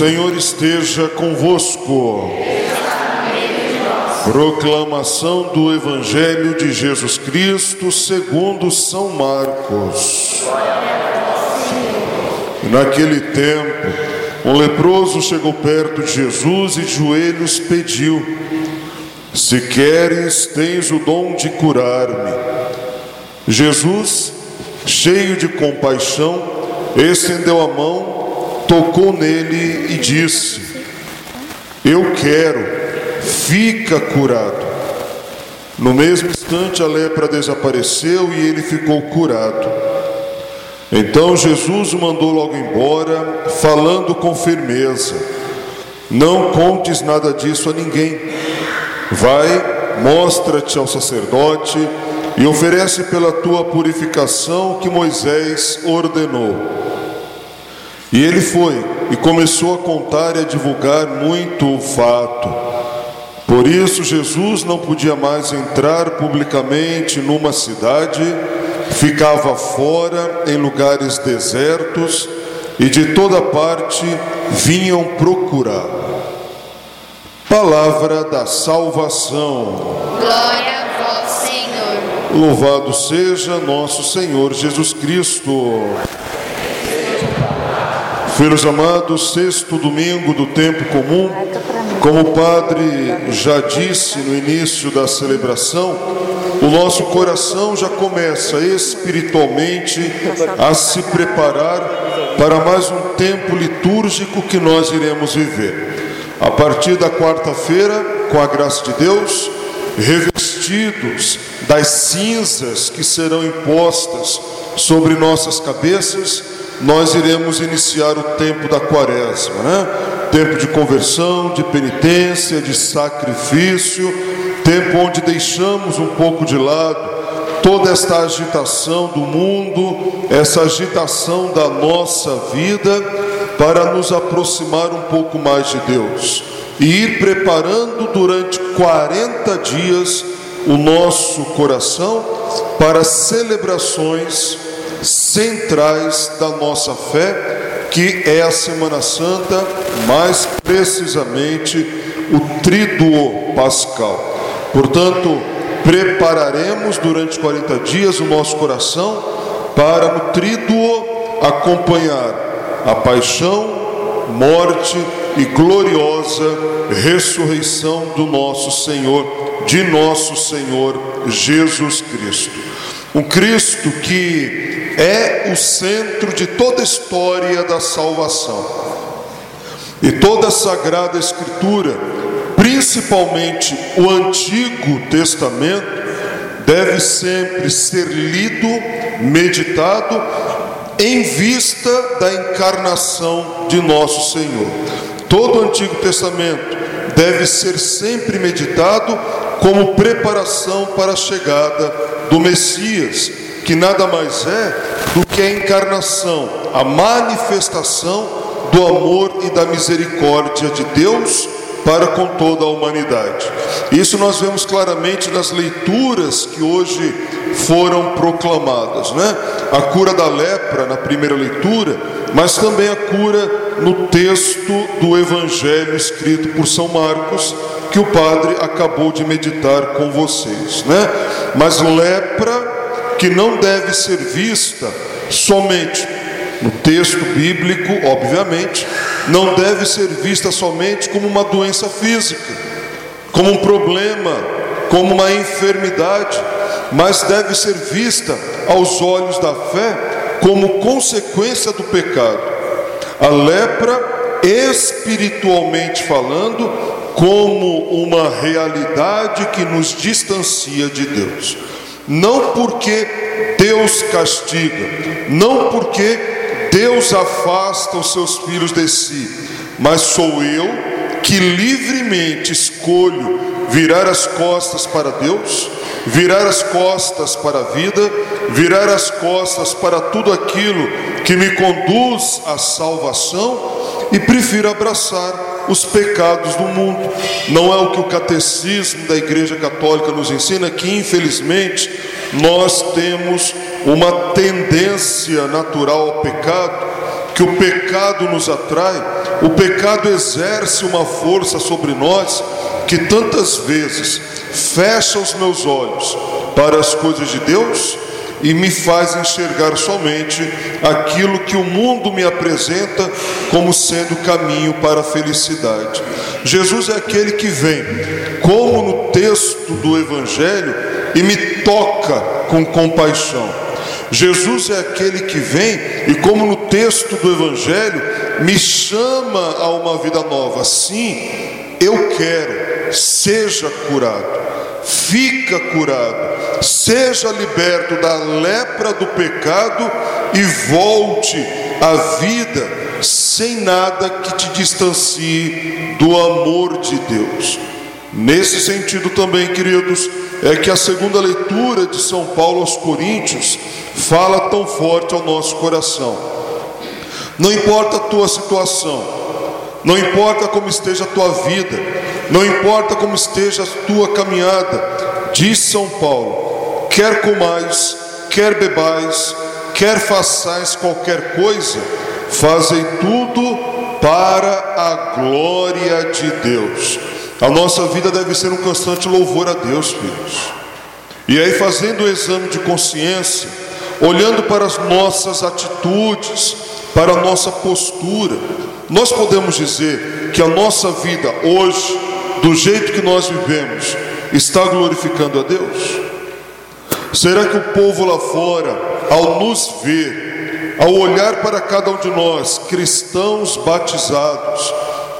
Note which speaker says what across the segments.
Speaker 1: Senhor esteja convosco. Proclamação do Evangelho de Jesus Cristo segundo São Marcos. Naquele tempo, um leproso chegou perto de Jesus e de joelhos pediu: Se queres, tens o dom de curar-me. Jesus, cheio de compaixão, estendeu a mão, tocou nele e disse: Eu quero, fica curado. No mesmo instante a lepra desapareceu e ele ficou curado. Então Jesus o mandou logo embora, falando com firmeza: Não contes nada disso a ninguém. Vai, mostra-te ao sacerdote e oferece pela tua purificação o que Moisés ordenou. E ele foi e começou a contar e a divulgar muito o fato. Por isso, Jesus não podia mais entrar publicamente numa cidade, ficava fora em lugares desertos e de toda parte vinham procurá-lo. Palavra da salvação.
Speaker 2: Glória a vós, Senhor.
Speaker 1: Louvado seja nosso Senhor Jesus Cristo. Filhos amados, sexto domingo do tempo comum, como o Padre já disse no início da celebração, o nosso coração já começa espiritualmente a se preparar para mais um tempo litúrgico que nós iremos viver. A partir da quarta-feira, com a graça de Deus, revestidos das cinzas que serão impostas sobre nossas cabeças, nós iremos iniciar o tempo da quaresma, né? Tempo de conversão, de penitência, de sacrifício, tempo onde deixamos um pouco de lado toda esta agitação do mundo, essa agitação da nossa vida, para nos aproximar um pouco mais de Deus e ir preparando durante 40 dias o nosso coração para celebrações centrais da nossa fé, que é a Semana Santa, mais precisamente o Tríduo Pascal. Portanto, prepararemos durante 40 dias o nosso coração para no Tríduo acompanhar a paixão, morte e gloriosa ressurreição do nosso Senhor, de nosso Senhor Jesus Cristo. Um Cristo que é o centro de toda a história da salvação. E toda a Sagrada Escritura, principalmente o Antigo Testamento, deve sempre ser lido, meditado, em vista da encarnação de nosso Senhor. Todo o Antigo Testamento deve ser sempre meditado como preparação para a chegada do Messias, que nada mais é do que a encarnação, a manifestação do amor e da misericórdia de Deus para com toda a humanidade. Isso nós vemos claramente nas leituras que hoje foram proclamadas, né? A cura da lepra na primeira leitura, mas também a cura no texto do evangelho escrito por São Marcos, que o padre acabou de meditar com vocês, né? Mas lepra que não deve ser vista somente no texto bíblico, obviamente, não deve ser vista somente como uma doença física, como um problema, como uma enfermidade, mas deve ser vista aos olhos da fé como consequência do pecado. A lepra, espiritualmente falando, como uma realidade que nos distancia de Deus. Não porque Deus castiga, não porque Deus afasta os seus filhos de si, mas sou eu que livremente escolho virar as costas para Deus, virar as costas para a vida, virar as costas para tudo aquilo que me conduz à salvação e prefiro abraçar os pecados do mundo. Não é o que o catecismo da Igreja Católica nos ensina, que infelizmente nós temos uma tendência natural ao pecado, que o pecado nos atrai, o pecado exerce uma força sobre nós que tantas vezes fecha os meus olhos para as coisas de Deus e me faz enxergar somente aquilo que o mundo me apresenta como sendo caminho para a felicidade. Jesus é aquele que vem, como no texto do Evangelho, e me toca com compaixão. Jesus é aquele que vem e, como no texto do Evangelho, me chama a uma vida nova. Sim, eu quero, seja curado, fica curado, seja liberto da lepra do pecado e volte à vida sem nada que te distancie do amor de Deus. Nesse sentido também, queridos, é que a segunda leitura de São Paulo aos Coríntios fala tão forte ao nosso coração. Não importa a tua situação, não importa como esteja a tua vida, não importa como esteja a tua caminhada, diz São Paulo: quer comais, quer bebais, quer façais qualquer coisa, fazei tudo para a glória de Deus. A nossa vida deve ser um constante louvor a Deus, filhos. E aí, fazendo o exame de consciência, olhando para as nossas atitudes, para a nossa postura, nós podemos dizer que a nossa vida hoje, do jeito que nós vivemos, está glorificando a Deus? Será que o povo lá fora, ao nos ver, ao olhar para cada um de nós, cristãos batizados,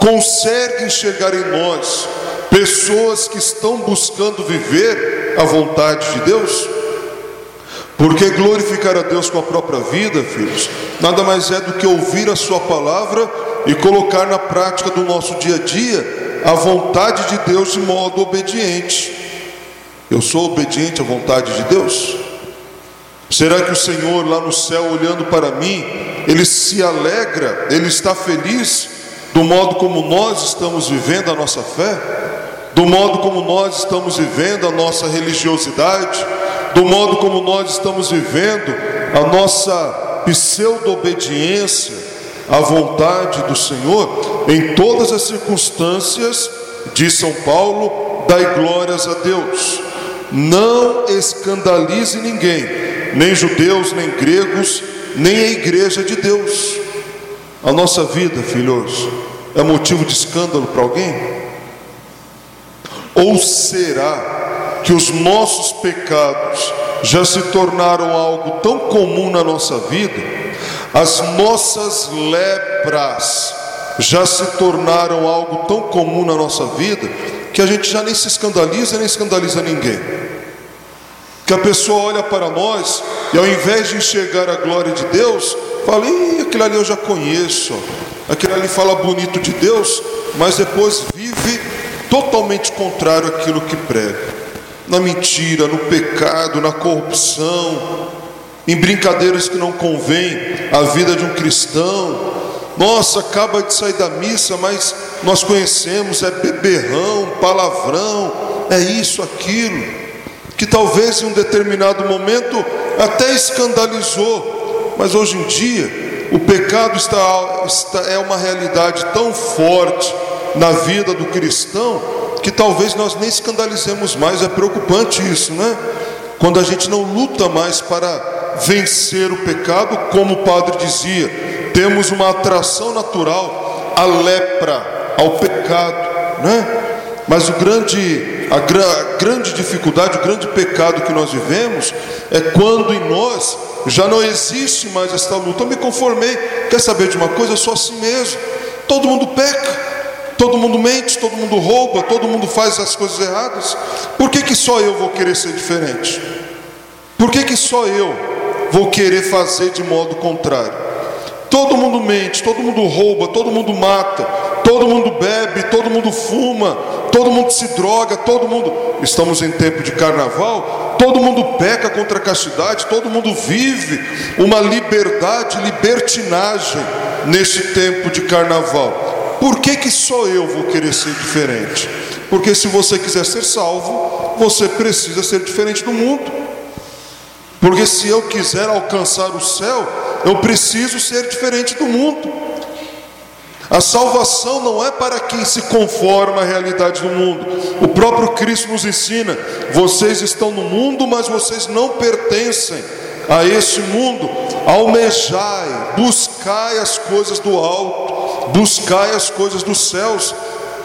Speaker 1: consegue enxergar em nós pessoas que estão buscando viver a vontade de Deus? Porque glorificar a Deus com a própria vida, filhos, nada mais é do que ouvir a Sua palavra e colocar na prática do nosso dia a dia a vontade de Deus de modo obediente. Eu sou obediente à vontade de Deus? Será que o Senhor lá no céu, olhando para mim, ele se alegra, ele está feliz do modo como nós estamos vivendo a nossa fé, do modo como nós estamos vivendo a nossa religiosidade, do modo como nós estamos vivendo a nossa pseudo-obediência à vontade do Senhor, em todas as circunstâncias, diz São Paulo, dai glórias a Deus. Não escandalize ninguém, nem judeus, nem gregos, nem a igreja de Deus. A nossa vida, filhos, é motivo de escândalo para alguém? Ou será que os nossos pecados já se tornaram algo tão comum na nossa vida, as nossas lepras já se tornaram algo tão comum na nossa vida, que a gente já nem se escandaliza, nem escandaliza ninguém. Que a pessoa olha para nós e ao invés de enxergar a glória de Deus, Fala, Ih, aquilo ali eu já conheço. Aquilo ali fala bonito de Deus, mas depois vive totalmente contrário àquilo que prega. Na mentira, no pecado, na corrupção, em brincadeiras que não convêm à vida de um cristão. Nossa, acaba de sair da missa, mas nós conhecemos, é beberrão, palavrão, é isso, aquilo, que talvez em um determinado momento até escandalizou, mas hoje em dia o pecado está, está é uma realidade tão forte na vida do cristão que talvez nós nem escandalizemos mais. É preocupante isso, né? Quando a gente não luta mais para vencer o pecado, como o padre dizia, temos uma atração natural à lepra, ao pecado, né? Mas o grande, a, gra, a grande dificuldade, o grande pecado que nós vivemos é quando em nós já não existe mais esta luta. Eu me conformei. Quer saber de uma coisa? Eu sou assim mesmo. Todo mundo peca. Todo mundo mente, todo mundo rouba, todo mundo faz as coisas erradas. Por que, que só eu vou querer ser diferente? Por que, que só eu vou querer fazer de modo contrário? Todo mundo mente, todo mundo rouba, todo mundo mata, todo mundo bebe, todo mundo fuma, todo mundo se droga, todo mundo. Estamos em tempo de carnaval, todo mundo peca contra a castidade, todo mundo vive uma liberdade, libertinagem neste tempo de carnaval. Por que, que só eu vou querer ser diferente? Porque se você quiser ser salvo, você precisa ser diferente do mundo. Porque se eu quiser alcançar o céu, eu preciso ser diferente do mundo. A salvação não é para quem se conforma à realidade do mundo. O próprio Cristo nos ensina: vocês estão no mundo, mas vocês não pertencem a esse mundo. Almejai, buscai as coisas do alto buscai as coisas dos céus,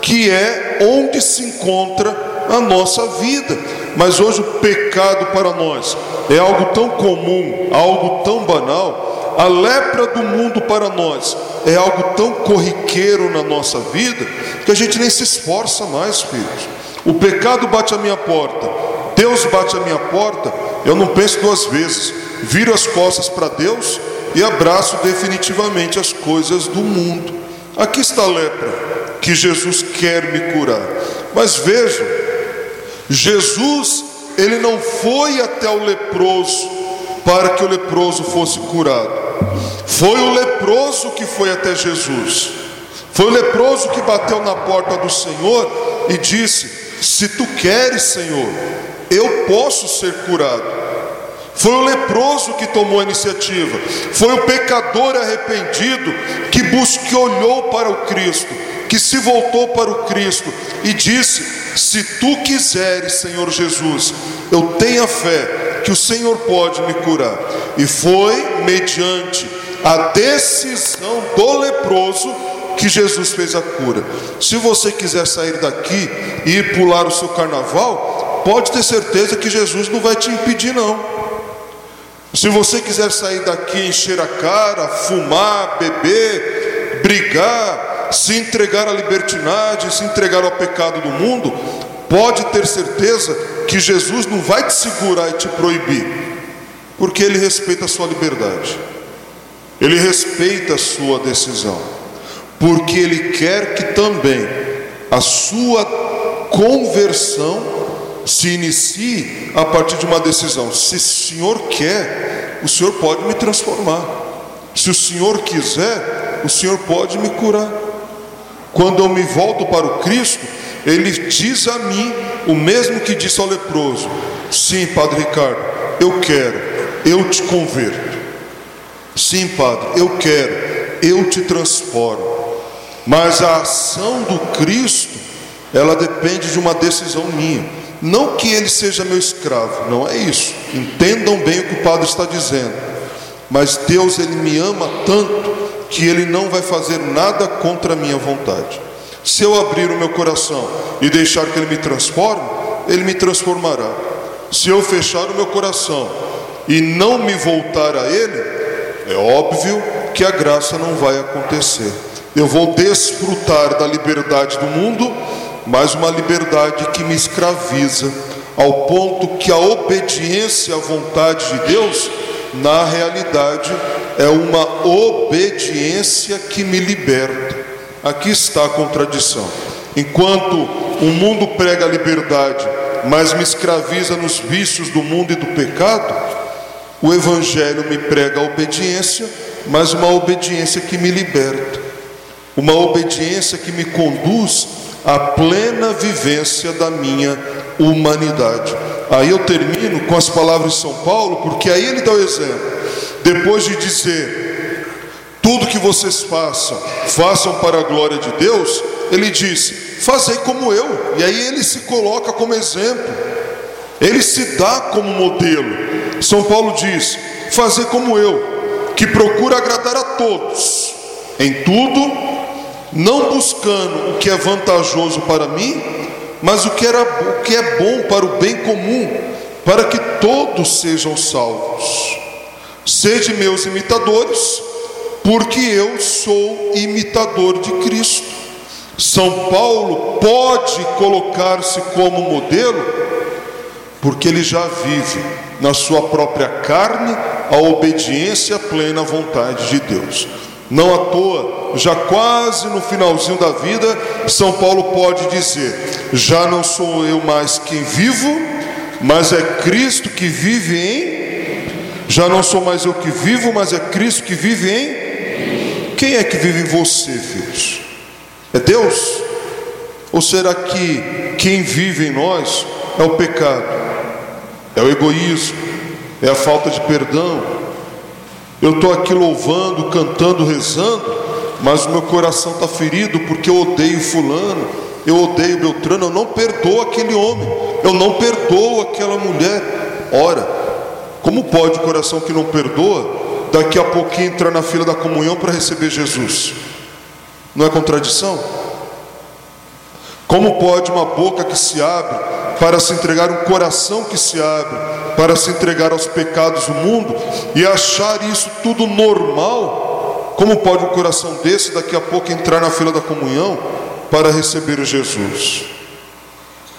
Speaker 1: que é onde se encontra a nossa vida. Mas hoje o pecado para nós é algo tão comum, algo tão banal, a lepra do mundo para nós é algo tão corriqueiro na nossa vida que a gente nem se esforça mais, filhos. O pecado bate a minha porta, Deus bate a minha porta, eu não penso duas vezes, viro as costas para Deus e abraço definitivamente as coisas do mundo. Aqui está a lepra que Jesus quer me curar. Mas veja, Jesus, ele não foi até o leproso para que o leproso fosse curado. Foi o leproso que foi até Jesus. Foi o leproso que bateu na porta do Senhor e disse: Se tu queres, Senhor, eu posso ser curado. Foi o leproso que tomou a iniciativa. Foi o pecador arrependido que buscou, olhou para o Cristo, que se voltou para o Cristo e disse: Se tu quiseres, Senhor Jesus, eu tenho a fé que o Senhor pode me curar. E foi mediante a decisão do leproso que Jesus fez a cura. Se você quiser sair daqui e pular o seu carnaval, pode ter certeza que Jesus não vai te impedir, não. Se você quiser sair daqui, encher a cara, fumar, beber, brigar, se entregar à libertinagem, se entregar ao pecado do mundo, pode ter certeza que Jesus não vai te segurar e te proibir, porque Ele respeita a sua liberdade, Ele respeita a sua decisão, porque Ele quer que também a sua conversão se inicie a partir de uma decisão. Se o Senhor quer, o Senhor pode me transformar. Se o Senhor quiser, o Senhor pode me curar. Quando eu me volto para o Cristo, Ele diz a mim o mesmo que disse ao leproso: Sim, Padre Ricardo, eu quero, eu te converto. Sim, Padre, eu quero, eu te transformo. Mas a ação do Cristo, ela depende de uma decisão minha. Não que ele seja meu escravo, não é isso. Entendam bem o que o padre está dizendo. Mas Deus ele me ama tanto que ele não vai fazer nada contra a minha vontade. Se eu abrir o meu coração e deixar que ele me transforme, ele me transformará. Se eu fechar o meu coração e não me voltar a ele, é óbvio que a graça não vai acontecer. Eu vou desfrutar da liberdade do mundo mas uma liberdade que me escraviza, ao ponto que a obediência à vontade de Deus, na realidade, é uma obediência que me liberta. Aqui está a contradição. Enquanto o mundo prega a liberdade, mas me escraviza nos vícios do mundo e do pecado, o Evangelho me prega a obediência, mas uma obediência que me liberta, uma obediência que me conduz à plena vivência da minha humanidade. Aí eu termino com as palavras de São Paulo, porque aí ele dá o exemplo. Depois de dizer, tudo que vocês façam, façam para a glória de Deus, ele disse, fazei como eu. E aí ele se coloca como exemplo, ele se dá como modelo. São Paulo diz, fazer como eu, que procura agradar a todos, em tudo, não buscando o que é vantajoso para mim, mas o que, era, o que é bom para o bem comum, para que todos sejam salvos. Sede meus imitadores, porque eu sou imitador de Cristo. São Paulo pode colocar-se como modelo, porque ele já vive na sua própria carne a obediência plena à vontade de Deus. Não à toa, já quase no finalzinho da vida, São Paulo pode dizer: Já não sou eu mais quem vivo, mas é Cristo que vive em. Já não sou mais eu que vivo, mas é Cristo que vive em. Quem é que vive em você, filhos? É Deus? Ou será que quem vive em nós é o pecado, é o egoísmo, é a falta de perdão, eu estou aqui louvando, cantando, rezando, mas o meu coração está ferido porque eu odeio Fulano, eu odeio Beltrano, eu não perdoo aquele homem, eu não perdoo aquela mulher. Ora, como pode o coração que não perdoa, daqui a pouquinho entrar na fila da comunhão para receber Jesus? Não é contradição? Como pode uma boca que se abre para se entregar, um coração que se abre para se entregar aos pecados do mundo e achar isso tudo normal? Como pode um coração desse daqui a pouco entrar na fila da comunhão para receber Jesus?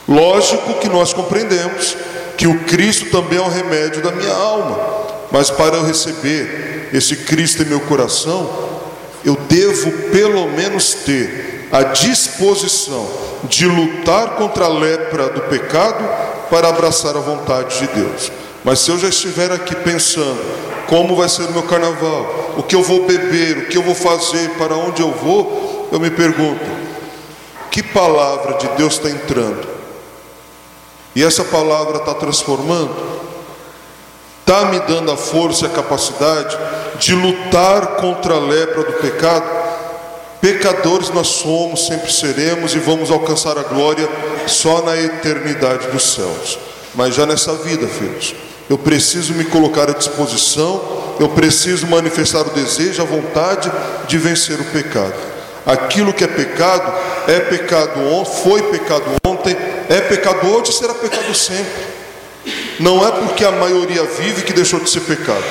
Speaker 1: Lógico que nós compreendemos que o Cristo também é o remédio da minha alma, mas para eu receber esse Cristo em meu coração, eu devo pelo menos ter a disposição de lutar contra a lepra do pecado para abraçar a vontade de Deus. Mas se eu já estiver aqui pensando como vai ser o meu carnaval, o que eu vou beber, o que eu vou fazer, para onde eu vou, eu me pergunto: que palavra de Deus está entrando? E essa palavra está transformando? Está me dando a força e a capacidade de lutar contra a lepra do pecado? Pecadores nós somos, sempre seremos e vamos alcançar a glória só na eternidade dos céus. Mas já nessa vida, filhos, eu preciso me colocar à disposição, eu preciso manifestar o desejo, a vontade de vencer o pecado. Aquilo que é pecado, é pecado ontem, foi pecado ontem, é pecado hoje e será pecado sempre. Não é porque a maioria vive que deixou de ser pecado.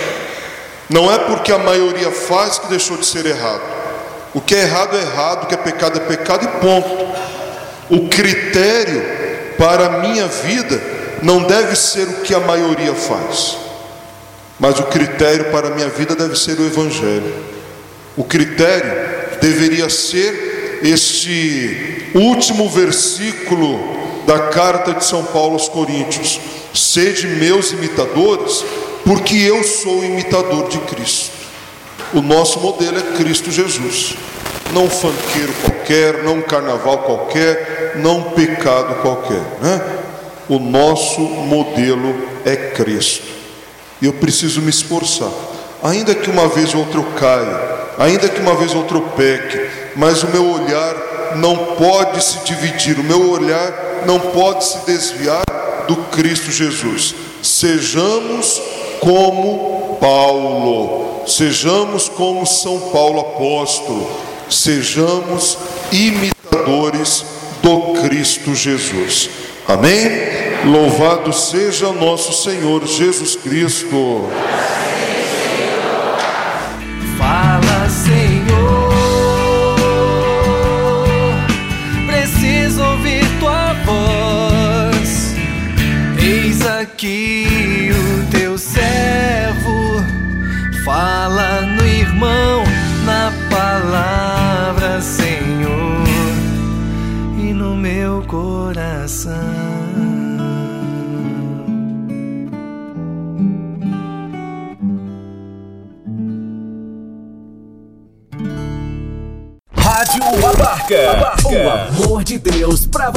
Speaker 1: Não é porque a maioria faz que deixou de ser errado. O que é errado é errado, o que é pecado é pecado e ponto. O critério para a minha vida não deve ser o que a maioria faz, mas o critério para a minha vida deve ser o Evangelho. O critério deveria ser este último versículo da carta de São Paulo aos Coríntios: Sede meus imitadores, porque eu sou imitador de Cristo. O nosso modelo é Cristo Jesus. Não um fanqueiro qualquer, não um carnaval qualquer, não um pecado qualquer. Né? O nosso modelo é Cristo. E eu preciso me esforçar. Ainda que uma vez ou outra eu caia, ainda que uma vez ou outra eu peque, mas o meu olhar não pode se dividir, o meu olhar não pode se desviar do Cristo Jesus. Sejamos como Paulo sejamos como São Paulo apóstolo, sejamos imitadores do Cristo Jesus. Amém? Louvado seja nosso Senhor Jesus Cristo.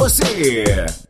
Speaker 3: Você.